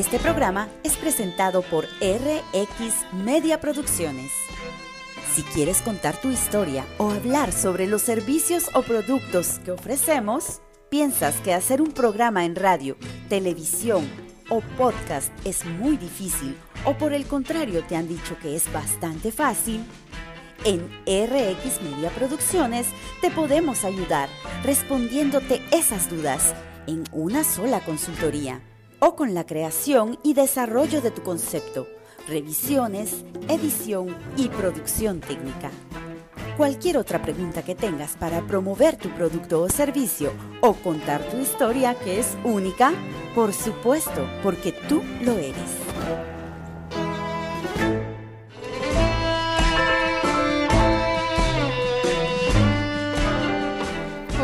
Este programa es presentado por RX Media Producciones. Si quieres contar tu historia o hablar sobre los servicios o productos que ofrecemos, ¿piensas que hacer un programa en radio, televisión o podcast es muy difícil o por el contrario te han dicho que es bastante fácil? En RX Media Producciones te podemos ayudar respondiéndote esas dudas en una sola consultoría o con la creación y desarrollo de tu concepto, revisiones, edición y producción técnica. Cualquier otra pregunta que tengas para promover tu producto o servicio o contar tu historia que es única, por supuesto, porque tú lo eres.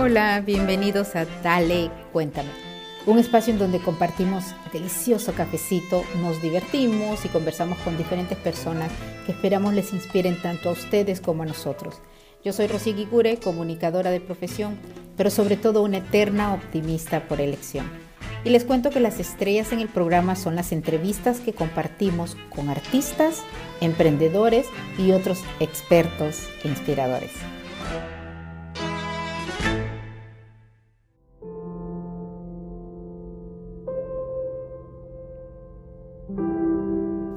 Hola, bienvenidos a Dale, cuéntame. Un espacio en donde compartimos delicioso cafecito, nos divertimos y conversamos con diferentes personas que esperamos les inspiren tanto a ustedes como a nosotros. Yo soy Rosy Guigure, comunicadora de profesión, pero sobre todo una eterna optimista por elección. Y les cuento que las estrellas en el programa son las entrevistas que compartimos con artistas, emprendedores y otros expertos e inspiradores.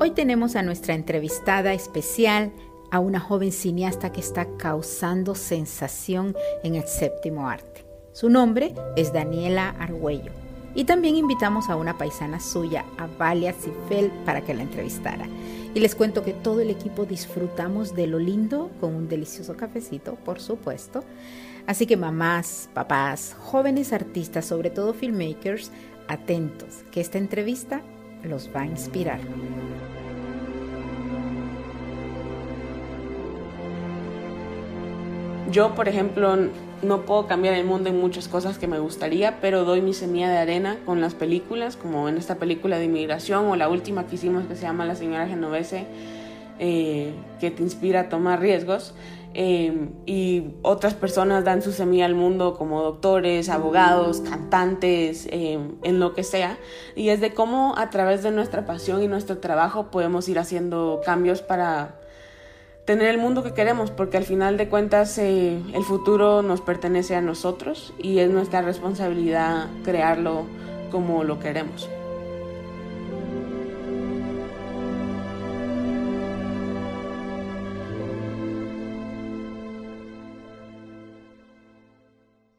Hoy tenemos a nuestra entrevistada especial, a una joven cineasta que está causando sensación en el séptimo arte. Su nombre es Daniela Argüello. Y también invitamos a una paisana suya, a Valia Cifel, para que la entrevistara. Y les cuento que todo el equipo disfrutamos de lo lindo con un delicioso cafecito, por supuesto. Así que mamás, papás, jóvenes artistas, sobre todo filmmakers, atentos, que esta entrevista los va a inspirar. Yo, por ejemplo, no puedo cambiar el mundo en muchas cosas que me gustaría, pero doy mi semilla de arena con las películas, como en esta película de inmigración o la última que hicimos que se llama La señora Genovese, eh, que te inspira a tomar riesgos. Eh, y otras personas dan su semilla al mundo como doctores, abogados, cantantes, eh, en lo que sea. Y es de cómo a través de nuestra pasión y nuestro trabajo podemos ir haciendo cambios para tener el mundo que queremos, porque al final de cuentas eh, el futuro nos pertenece a nosotros y es nuestra responsabilidad crearlo como lo queremos.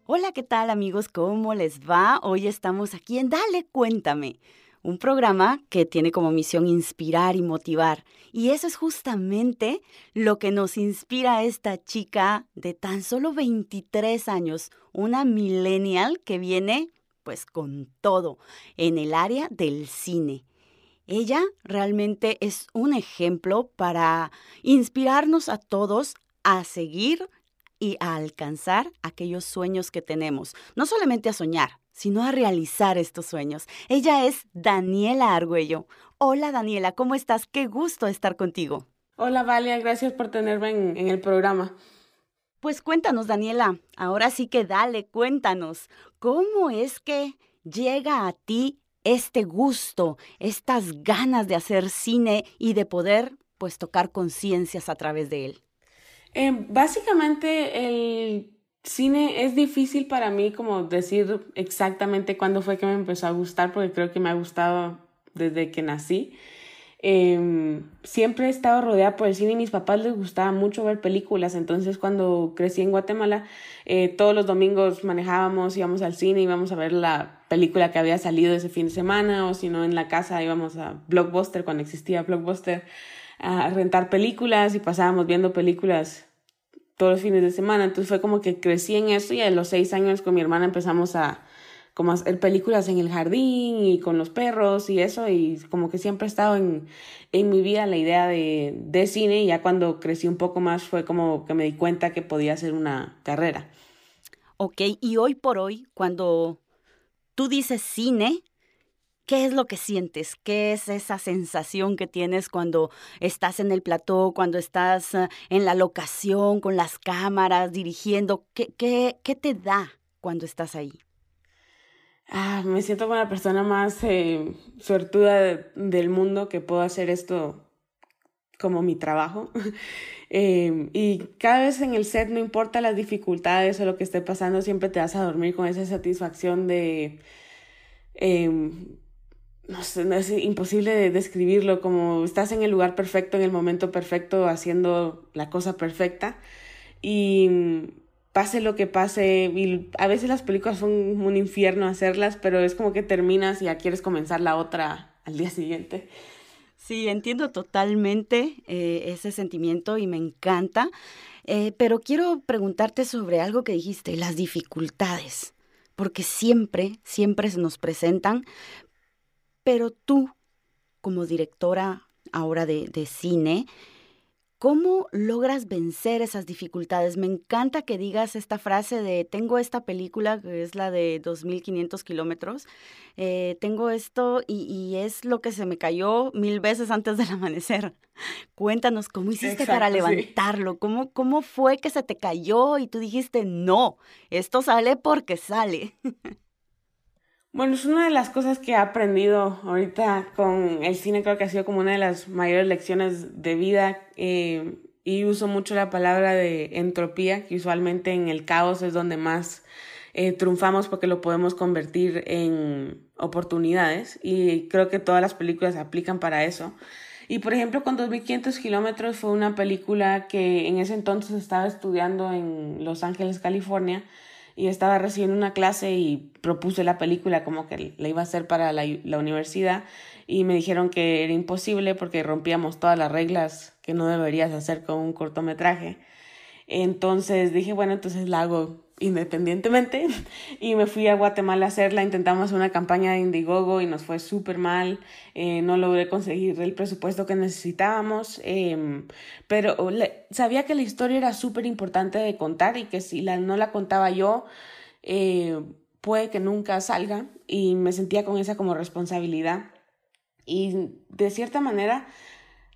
Hola, ¿qué tal amigos? ¿Cómo les va? Hoy estamos aquí en Dale, cuéntame un programa que tiene como misión inspirar y motivar. Y eso es justamente lo que nos inspira a esta chica de tan solo 23 años, una millennial que viene pues con todo en el área del cine. Ella realmente es un ejemplo para inspirarnos a todos a seguir y a alcanzar aquellos sueños que tenemos. No solamente a soñar, sino a realizar estos sueños. Ella es Daniela Argüello. Hola Daniela, ¿cómo estás? Qué gusto estar contigo. Hola Valia, gracias por tenerme en, en el programa. Pues cuéntanos Daniela, ahora sí que dale, cuéntanos, ¿cómo es que llega a ti este gusto, estas ganas de hacer cine y de poder pues tocar conciencias a través de él? Eh, básicamente el Cine es difícil para mí como decir exactamente cuándo fue que me empezó a gustar, porque creo que me ha gustado desde que nací. Em, siempre he estado rodeada por el cine y mis papás les gustaba mucho ver películas, entonces cuando crecí en Guatemala, eh, todos los domingos manejábamos, íbamos al cine, íbamos a ver la película que había salido ese fin de semana, o si no en la casa íbamos a Blockbuster, cuando existía Blockbuster, a rentar películas y pasábamos viendo películas todos los fines de semana. Entonces fue como que crecí en eso y a los seis años con mi hermana empezamos a como hacer películas en el jardín y con los perros y eso y como que siempre ha estado en, en mi vida la idea de, de cine y ya cuando crecí un poco más fue como que me di cuenta que podía hacer una carrera. Ok, y hoy por hoy, cuando tú dices cine, ¿Qué es lo que sientes? ¿Qué es esa sensación que tienes cuando estás en el plató, cuando estás eh, en la locación, con las cámaras, dirigiendo? ¿Qué, qué, qué te da cuando estás ahí? ah, me siento como la persona más eh, suertuda del mundo que puedo hacer esto como mi trabajo. Em, y cada vez en el set, no importa las dificultades o lo que esté pasando, siempre te vas a dormir con esa satisfacción de... Em, no sé, es imposible describirlo, como estás en el lugar perfecto, en el momento perfecto, haciendo la cosa perfecta. Y pase lo que pase, a veces las películas son un infierno hacerlas, pero es como que terminas y ya quieres comenzar la otra al día siguiente. Sí, entiendo totalmente eh, ese sentimiento y me encanta, eh, pero quiero preguntarte sobre algo que dijiste, las dificultades, porque siempre, siempre se nos presentan, pero tú, como directora ahora de, de cine, ¿Cómo logras vencer esas dificultades? Me encanta que digas esta frase de tengo esta película que es la de 2.500 kilómetros, eh, tengo esto y, es lo que se me cayó mil veces antes del amanecer. Cuéntanos, ¿cómo hiciste para levantarlo? ¿Cómo, ¿Cómo fue que se te cayó y tú dijiste, no, esto sale porque sale? Bueno, es una de las cosas que he aprendido ahorita con el cine, creo que ha sido como una de las mayores lecciones de vida eh, y uso mucho la palabra de entropía, que usualmente en el caos es donde más eh, triunfamos porque lo podemos convertir en oportunidades y creo que todas las películas aplican para eso. Y por ejemplo, con 2500 kilómetros fue una película que en ese entonces estaba estudiando en Los Ángeles, California y estaba recibiendo una clase y propuse la película como que la iba a hacer para la, la, universidad y me dijeron que era imposible porque rompíamos todas las reglas que no deberías hacer con un cortometraje. Entonces dije, bueno, entonces la hago independientemente y me fui a Guatemala a hacerla. Intentamos una campaña de Indiegogo y nos fue súper mal. Eh, no logré conseguir el presupuesto que necesitábamos, em, pero sabía que la historia era súper importante de contar y que si la, no la contaba yo, eh, puede que nunca salga y me sentía con esa como responsabilidad. Y de cierta manera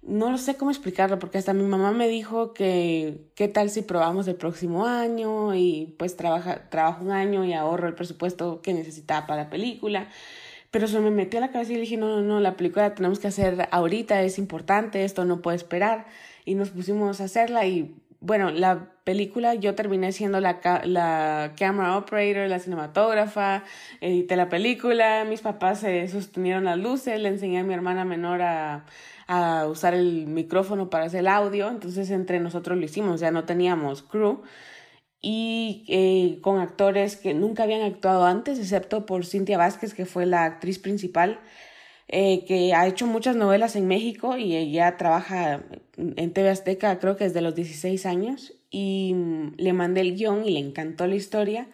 no lo sé cómo explicarlo, porque hasta mi mamá me dijo que qué tal si probamos el próximo año y pues trabaja, trabajo un año y ahorro el presupuesto que necesitaba para la película. Pero se me metió a la cabeza y le dije, no, no, no, la película la tenemos que hacer ahorita, es importante, esto no puede esperar. Y nos pusimos a hacerla y bueno, la película yo terminé siendo la, la camera operator, la cinematógrafa, edité la película, mis papás se sostenieron las luces, le enseñé a mi hermana menor a a usar el micrófono para hacer el audio, entonces entre nosotros lo hicimos, ya no teníamos crew y eh, con actores que nunca habían actuado antes, excepto por Cintia Vázquez, que fue la actriz principal, eh, que ha hecho muchas novelas en México y ella trabaja en TV Azteca creo que desde los 16 años y mm, le mandé el guion y le encantó la historia,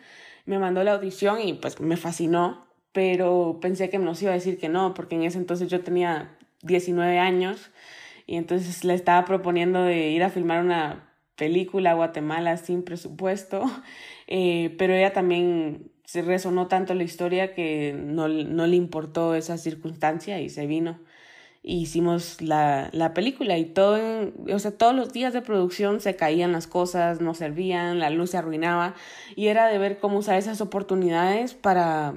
me mandó la audición y pues me fascinó, pero pensé que nos iba a decir que no, porque en ese entonces yo tenía 19 años y entonces le estaba proponiendo ir a filmar una película a Guatemala sin presupuesto, eh, pero ella también se resonó tanto la historia que no, no le importó esa circunstancia y se vino. Hicimos la, la película y todo, o sea, todos los días de producción se caían las cosas, no servían, la luz se arruinaba y era de ver cómo usar esas oportunidades para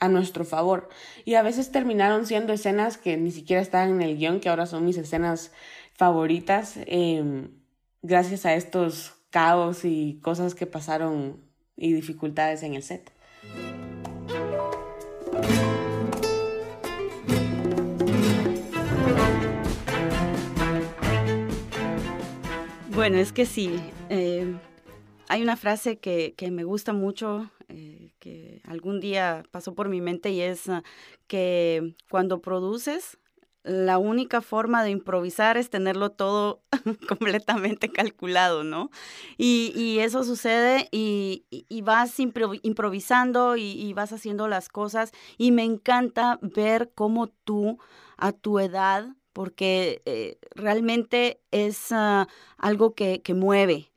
a nuestro favor. Y a veces terminaron siendo escenas que ni siquiera estaban en el guion, que ahora son mis escenas favoritas, em, gracias a estos caos y cosas que pasaron y dificultades en el set. Bueno, es que sí. Eh, hay una frase que, me gusta mucho eh, que algún día pasó por mi mente y es ah, que cuando produces, la única forma de improvisar es tenerlo todo completamente calculado, ¿no? Y, eso sucede y, vas improvisando y, vas haciendo las cosas y me encanta ver cómo tú a tu edad, porque eh, realmente es ah, algo que, que mueve,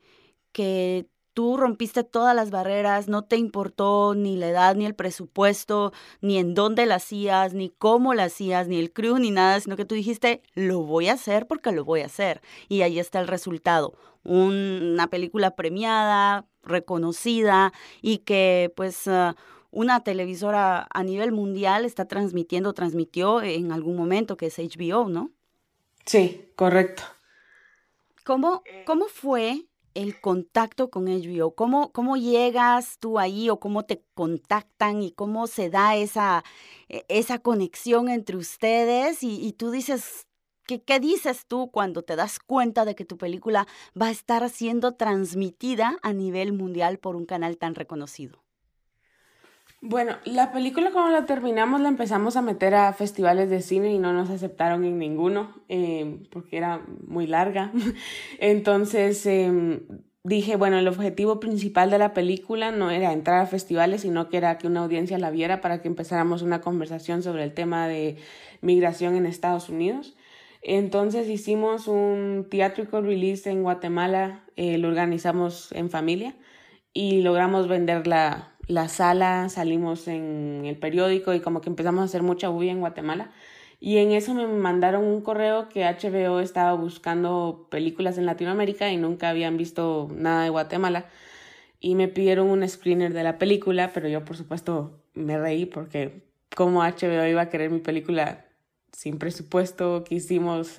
que tú rompiste todas las barreras, no te importó ni la edad, ni el presupuesto, ni en dónde la hacías, ni cómo la hacías, ni el crew, ni nada, sino que tú dijiste, lo voy a hacer porque lo voy a hacer. Y ahí está el resultado. una película premiada, reconocida y que pues... Ah, una televisora a nivel mundial está transmitiendo, transmitió en algún momento, que es HBO, ¿no? Sí, correcto. ¿Cómo, cómo fue el contacto con HBO? ¿Cómo, ¿Cómo llegas tú ahí o cómo te contactan y cómo se da esa, e, esa conexión entre ustedes? Y, y tú dices, ¿qué, ¿qué dices tú cuando te das cuenta de que tu película va a estar siendo transmitida a nivel mundial por un canal tan reconocido? Bueno, la película cuando la terminamos la empezamos a meter a festivales de cine y no nos aceptaron en ninguno eh, porque era muy larga. Entonces eh, dije, bueno, el objetivo principal de la película no era entrar a festivales, sino que era que una audiencia la viera para que empezáramos una conversación sobre el tema de migración en Estados Unidos. Entonces hicimos un theatrical release en Guatemala, eh, lo organizamos en familia y logramos venderla la sala, salimos en el periódico y como que empezamos a hacer mucha bulla en Guatemala. Y en eso me mandaron un correo que HBO estaba buscando películas en Latinoamérica y nunca habían visto nada de Guatemala. Y me pidieron un screener de la película, pero yo por supuesto me reí porque como HBO iba a querer mi película sin presupuesto que hicimos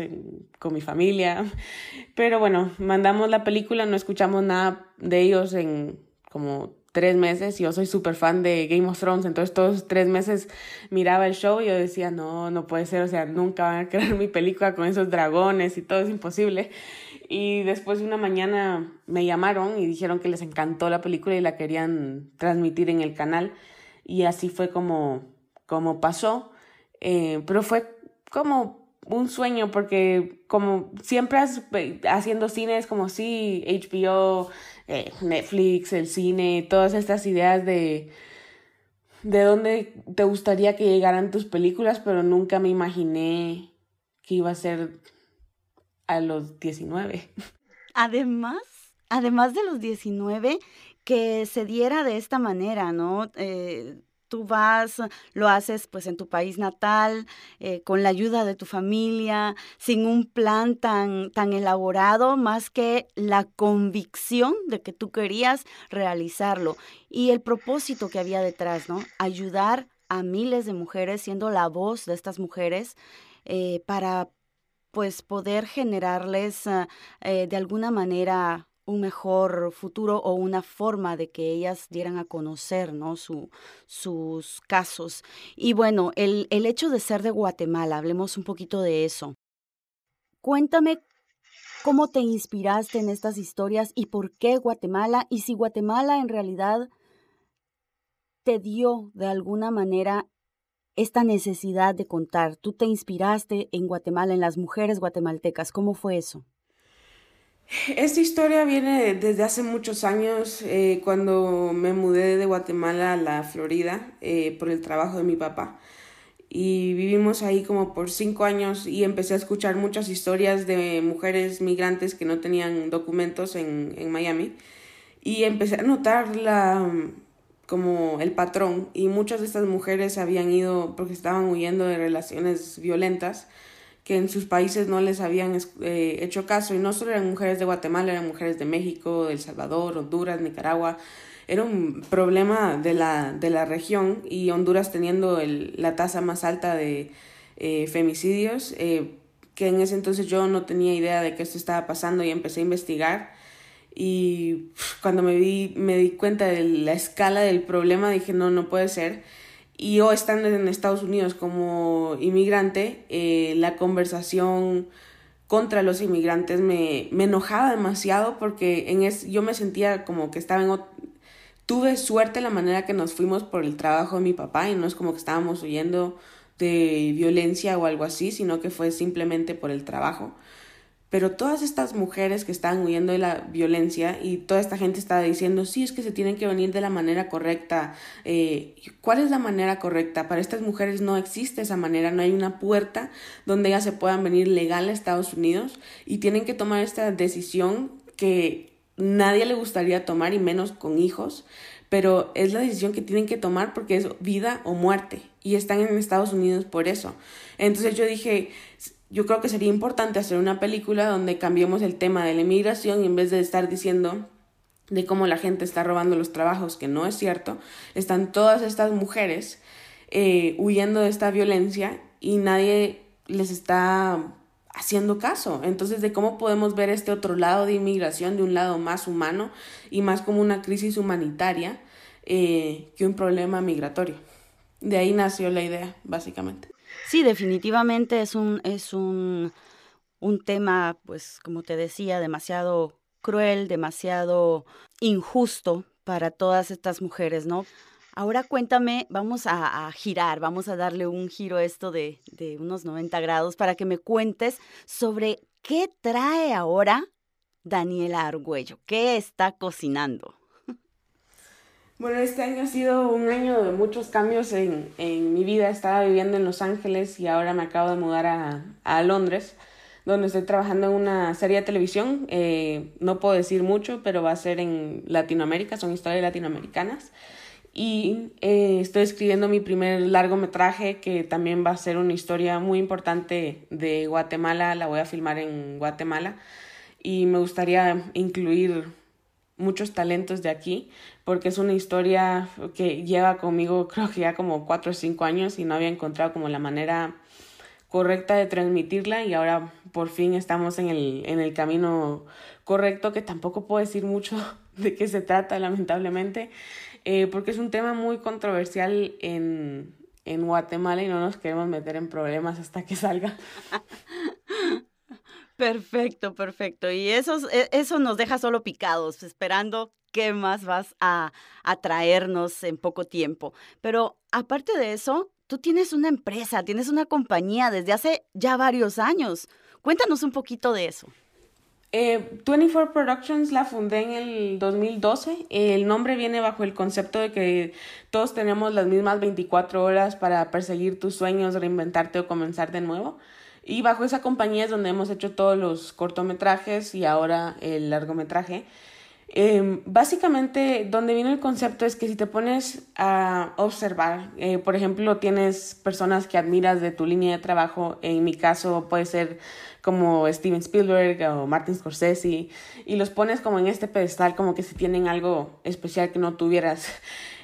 con mi familia. Pero bueno, mandamos la película, no escuchamos nada de ellos en como tres meses. Yo soy súper fan de Game of Thrones, entonces todos tres meses miraba el show y yo decía, no, no puede ser, o sea, nunca van a crear mi película con esos dragones y todo es imposible. Y después de una mañana me llamaron y dijeron que les encantó la película y la querían transmitir en el canal. Y así fue como, como pasó. Eh, pero fue como un sueño porque como siempre haciendo cine es como si HBO eh, Netflix, el cine, todas estas ideas de de dónde te gustaría que llegaran tus películas, pero nunca me imaginé que iba a ser a los 19. Además, además de los 19, que se diera de esta manera, ¿no? Eh, tú vas, lo haces pues en tu país natal, eh, con la ayuda de tu familia, sin un plan tan, tan elaborado, más que la convicción de que tú querías realizarlo y el propósito que había detrás, ¿no? Ayudar a miles de mujeres, siendo la voz de estas mujeres, eh, para pues poder generarles eh, de alguna manera un mejor futuro o una forma de que ellas dieran a conocer ¿no? Su, sus casos. Y bueno, el, el hecho de ser de Guatemala, hablemos un poquito de eso. Cuéntame cómo te inspiraste en estas historias y por qué Guatemala y si Guatemala en realidad te dio de alguna manera esta necesidad de contar. Tú te inspiraste en Guatemala, en las mujeres guatemaltecas. ¿Cómo fue eso? Esta historia viene desde hace muchos años, eh, cuando me mudé de Guatemala a la Florida eh, por el trabajo de mi papá. Y vivimos ahí como por cinco años y empecé a escuchar muchas historias de mujeres migrantes que no tenían documentos en, en Miami. Y empecé a notar la, como el patrón y muchas de estas mujeres habían ido porque estaban huyendo de relaciones violentas que en sus países no les habían eh, hecho caso, y no solo eran mujeres de Guatemala, eran mujeres de México, El Salvador, Honduras, Nicaragua, era un problema de la, de la región y Honduras teniendo el, la tasa más alta de eh, femicidios, eh, que en ese entonces yo no tenía idea de que esto estaba pasando y empecé a investigar y cuando me, vi, me di cuenta de la escala del problema dije no, no puede ser y yo estando en Estados Unidos como inmigrante, eh, la conversación contra los inmigrantes me, me enojaba demasiado porque en es, yo me sentía como que estaba en... Tuve suerte la manera que nos fuimos por el trabajo de mi papá y no es como que estábamos huyendo de violencia o algo así, sino que fue simplemente por el trabajo. Pero todas estas mujeres que estaban huyendo de la violencia y toda esta gente estaba diciendo, sí, es que se tienen que venir de la manera correcta. Eh, ¿Cuál es la manera correcta? Para estas mujeres no existe esa manera, no hay una puerta donde ellas se puedan venir legal a Estados Unidos y tienen que tomar esta decisión que nadie le gustaría tomar y menos con hijos, pero es la decisión que tienen que tomar porque es vida o muerte y están en Estados Unidos por eso. Entonces yo dije, yo creo que sería importante hacer una película donde cambiemos el tema de la inmigración y en vez de estar diciendo de cómo la gente está robando los trabajos, que no es cierto, están todas estas mujeres eh, huyendo de esta violencia y nadie les está haciendo caso. Entonces, de cómo podemos ver este otro lado de inmigración, de un lado más humano y más como una crisis humanitaria eh, que un problema migratorio. De ahí nació la idea, básicamente. Sí, definitivamente es un, es un, un tema, pues, como te decía, demasiado cruel, demasiado injusto para todas estas mujeres, ¿no? Ahora cuéntame, vamos a, girar, vamos a darle un giro a esto de, de unos 90 grados para que me cuentes sobre qué trae ahora Daniela Argüello, qué está cocinando. Bueno, este año ha sido un año de muchos cambios en, en, mi vida. Estaba viviendo en Los Ángeles y ahora me acabo de mudar a, a Londres donde estoy trabajando en una serie de televisión. Eh, no puedo decir mucho, pero va a ser en Latinoamérica, son historias latinoamericanas. Y eh, estoy escribiendo mi primer largometraje, que también va a ser una historia muy importante de Guatemala. La voy a filmar en Guatemala. Y me gustaría incluir muchos talentos de aquí, porque es una historia que lleva conmigo creo que ya como cuatro o cinco años y no había encontrado como la manera correcta de transmitirla y ahora por fin estamos en el, en el camino correcto, que tampoco puedo decir mucho de qué se trata, lamentablemente, eh, porque es un tema muy controversial en, en Guatemala y no nos queremos meter en problemas hasta que salga. Perfecto, perfecto. Y eso, e, eso nos deja solo picados, esperando qué más vas a, a traernos en poco tiempo. Pero aparte de eso, tú tienes una empresa, tienes una compañía desde hace ya varios años. Cuéntanos un poquito de eso. Eh, 24 Productions la fundé en el 2012. El nombre viene bajo el concepto de que todos tenemos las mismas 24 horas para perseguir tus sueños, reinventarte o comenzar de nuevo. Y bajo esa compañía es donde hemos hecho todos los cortometrajes y ahora el largometraje. Eh, básicamente, donde viene el concepto es que si te pones a observar, eh, por ejemplo, tienes personas que admiras de tu línea de trabajo, en mi caso puede ser como Steven Spielberg o Martin Scorsese, y los pones como en este pedestal, como que si tienen algo especial que no tuvieras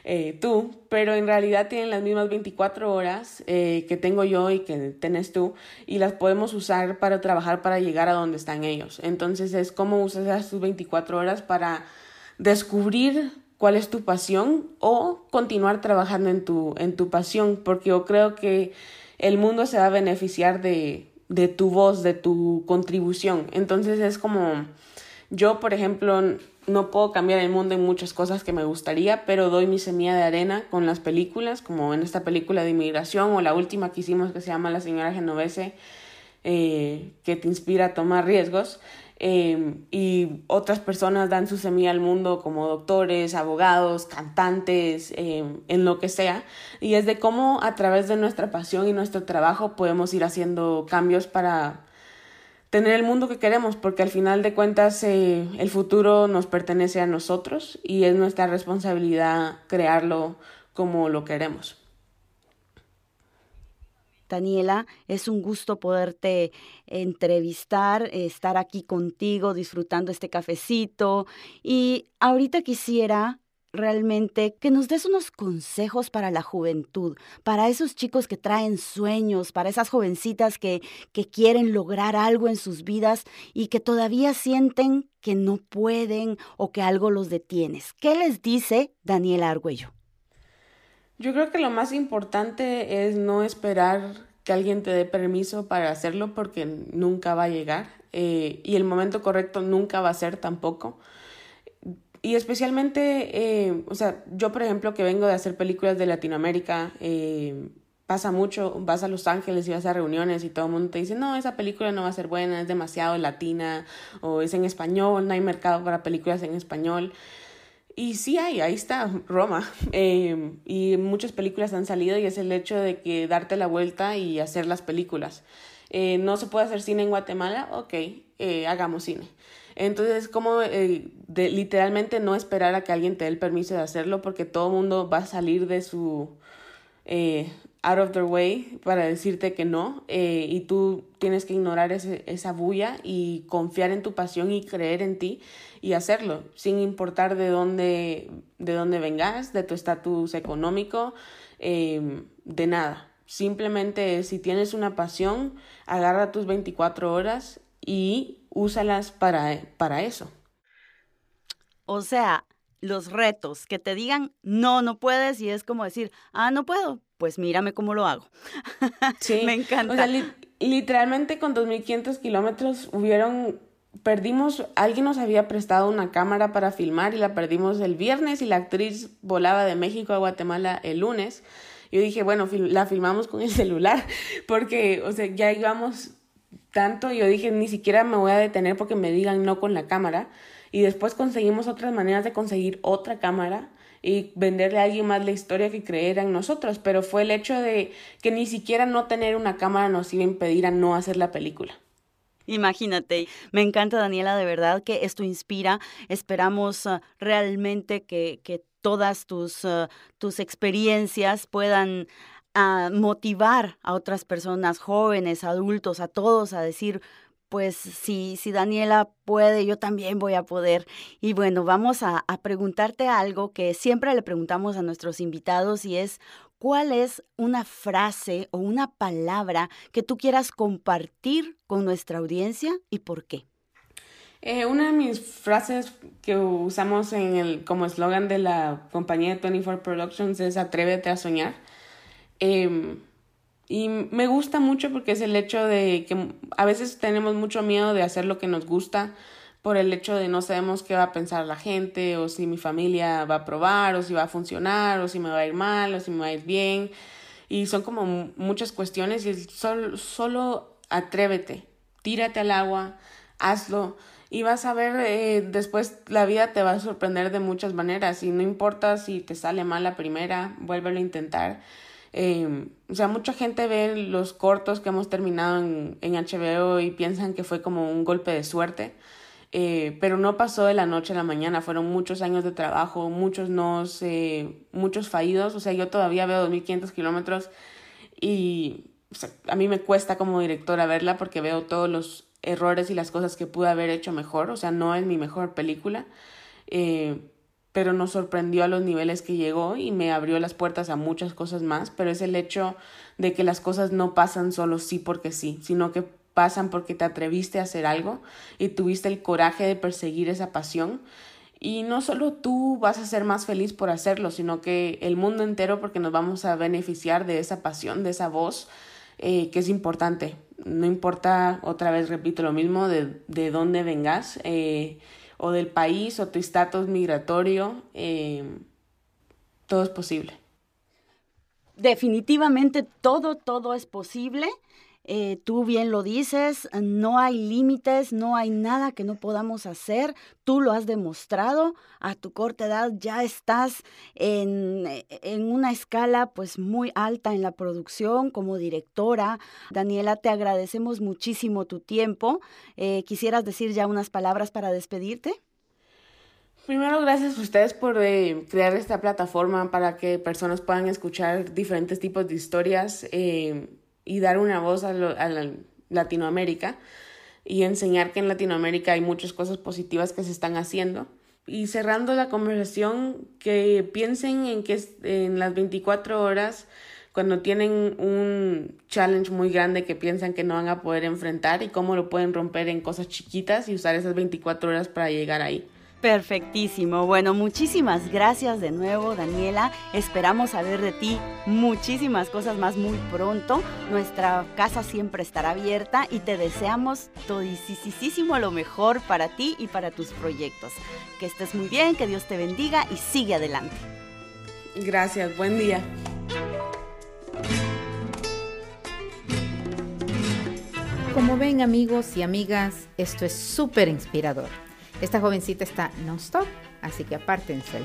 eh, tú, pero en realidad tienen las mismas 24 horas eh, que tengo yo y que tenés tú y las podemos usar para trabajar para llegar a donde están ellos. Entonces es como usas esas 24 horas para descubrir cuál es tu pasión o continuar trabajando en tu, en tu pasión, porque yo creo que el mundo se va a beneficiar de, de tu voz, de tu contribución. Entonces es como yo, por ejemplo, no puedo cambiar el mundo en muchas cosas que me gustaría, pero doy mi semilla de arena con las películas, como en esta película de inmigración o la última que hicimos que se llama La señora Genovese, eh, que te inspira a tomar riesgos. Eh, y otras personas dan su semilla al mundo como doctores, abogados, cantantes, eh, en lo que sea. Y es de cómo a través de nuestra pasión y nuestro trabajo podemos ir haciendo cambios para tener el mundo que queremos, porque al final de cuentas eh, el futuro nos pertenece a nosotros y es nuestra responsabilidad crearlo como lo queremos. Daniela, es un gusto poderte entrevistar, estar aquí contigo disfrutando este cafecito y ahorita quisiera realmente que nos des unos consejos para la juventud, para esos chicos que traen sueños, para esas jovencitas que, que quieren lograr algo en sus vidas y que todavía sienten que no pueden o que algo los detienes. ¿Qué les dice Daniela Argüello? Yo creo que lo más importante es no esperar que alguien te dé permiso para hacerlo porque nunca va a llegar eh, y el momento correcto nunca va a ser tampoco. Y especialmente, eh, o sea, yo por ejemplo que vengo de hacer películas de Latinoamérica, eh, pasa mucho, vas a Los Ángeles y vas a reuniones y todo el mundo te dice, no, esa película no va a ser buena, es demasiado latina o es en español, no hay mercado para películas en español. Y sí hay, ahí está Roma. Eh, y muchas películas han salido y es el hecho de que darte la vuelta y hacer las películas. no se puede hacer cine en Guatemala, ok, hagamos cine. Entonces, como eh, de, literalmente no esperar a que alguien te dé el permiso de hacerlo porque todo el mundo va a salir de su... Eh, out of their way para decirte que no eh, y tú tienes que ignorar ese, esa bulla y confiar en tu pasión y creer en ti y hacerlo sin importar de dónde, de dónde vengas, de tu estatus económico, eh, de nada. Simplemente si tienes una pasión, agarra tus 24 horas y úsalas para, para eso. O sea, los retos, que te digan, no, no puedes, y es como decir, ah, no puedo, pues mírame cómo lo hago. Sí, me encanta. O sea, literalmente con 2.500 kilómetros hubieron, perdimos, alguien nos había prestado una cámara para filmar y la perdimos el viernes y la actriz volaba de México a Guatemala el lunes. Yo dije, bueno, la filmamos con el celular, porque, o sea, ya íbamos tanto, yo dije, ni siquiera me voy a detener porque me digan no con la cámara y después conseguimos otras maneras de conseguir otra cámara y venderle a alguien más la historia que creer en nosotros, pero fue el hecho de que ni siquiera no tener una cámara nos iba a impedir a no hacer la película. Imagínate, me encanta Daniela, de verdad que esto inspira. Esperamos ah, realmente que, que todas tus, ah, tus experiencias puedan ah, motivar a otras personas, jóvenes, adultos, a todos, a decir, pues si, si Daniela puede, yo también voy a poder. Y bueno, vamos a, preguntarte algo que siempre le preguntamos a nuestros invitados y es, ¿cuál es una frase o una palabra que tú quieras compartir con nuestra audiencia y por qué? Eh, una de mis frases que usamos en el, como eslogan de la compañía 24 Productions es Atrévete a soñar. Em, y me gusta mucho porque es el hecho de que a veces tenemos mucho miedo de hacer lo que nos gusta por el hecho de no sabemos qué va a pensar la gente o si mi familia va a probar o si va a funcionar o si me va a ir mal o si me va a ir bien. Y son como muchas cuestiones y solo, solo atrévete, tírate al agua, hazlo y vas a ver eh, después la vida te va a sorprender de muchas maneras y no importa si te sale mal la primera, vuélvelo a intentar eh, o sea, mucha gente ve los cortos que hemos terminado en, en HBO y piensan que fue como un golpe de suerte. Eh, pero no pasó de la noche a la mañana, fueron muchos años de trabajo, muchos no, eh, muchos fallidos, o sea, yo todavía veo 2.500 kilómetros y a mí me cuesta como directora verla porque veo todos los errores y las cosas que pude haber hecho mejor, o sea, no es mi mejor película, eh, pero nos sorprendió a los niveles que llegó y me abrió las puertas a muchas cosas más, pero es el hecho de que las cosas no pasan solo sí porque sí, sino que pasan porque te atreviste a hacer algo y tuviste el coraje de perseguir esa pasión. Y no solo tú vas a ser más feliz por hacerlo, sino que el mundo entero porque nos vamos a beneficiar de esa pasión, de esa voz, eh, que es importante. No importa, otra vez repito lo mismo, de, de dónde vengas. Eh, o del país o tu estatus migratorio, eh, todo es posible. Definitivamente todo, todo es posible. Eh, tú bien lo dices, no hay límites, no hay nada que no podamos hacer. Tú lo has demostrado. A tu corta edad ya estás en, en, una escala pues muy alta en la producción como directora. Daniela, te agradecemos muchísimo tu tiempo. Eh, ¿Quisieras decir ya unas palabras para despedirte? Primero, gracias a ustedes por eh, crear esta plataforma para que personas puedan escuchar diferentes tipos de historias y dar una voz a, la Latinoamérica y enseñar que en Latinoamérica hay muchas cosas positivas que se están haciendo. Y cerrando la conversación, que piensen en que en las 24 horas, cuando tienen un challenge muy grande que piensan que no van a poder enfrentar y cómo lo pueden romper en cosas chiquitas y usar esas 24 horas para llegar ahí. Perfectísimo. Bueno, muchísimas gracias de nuevo, Daniela. Esperamos saber de ti muchísimas cosas más muy pronto. Nuestra casa siempre estará abierta y te deseamos todisísimo lo mejor para ti y para tus proyectos. Que estés muy bien, que Dios te bendiga y sigue adelante. Gracias, buen día. Como ven amigos y amigas, esto es súper inspirador. Esta jovencita está non-stop, así que apártense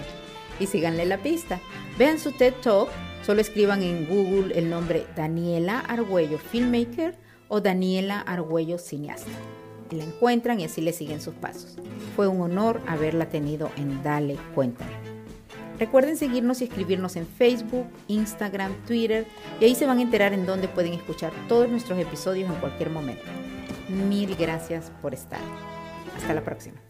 y síganle la pista. Vean su TED Talk, solo escriban en Google el nombre Daniela Argüello Filmmaker o Daniela Argüello Cineasta. Y la encuentran y así le siguen sus pasos. Fue un honor haberla tenido en Dale Cuéntame. Recuerden seguirnos y escribirnos en Facebook, Instagram, Twitter y ahí se van a enterar en dónde pueden escuchar todos nuestros episodios en cualquier momento. Mil gracias por estar. Hasta la próxima.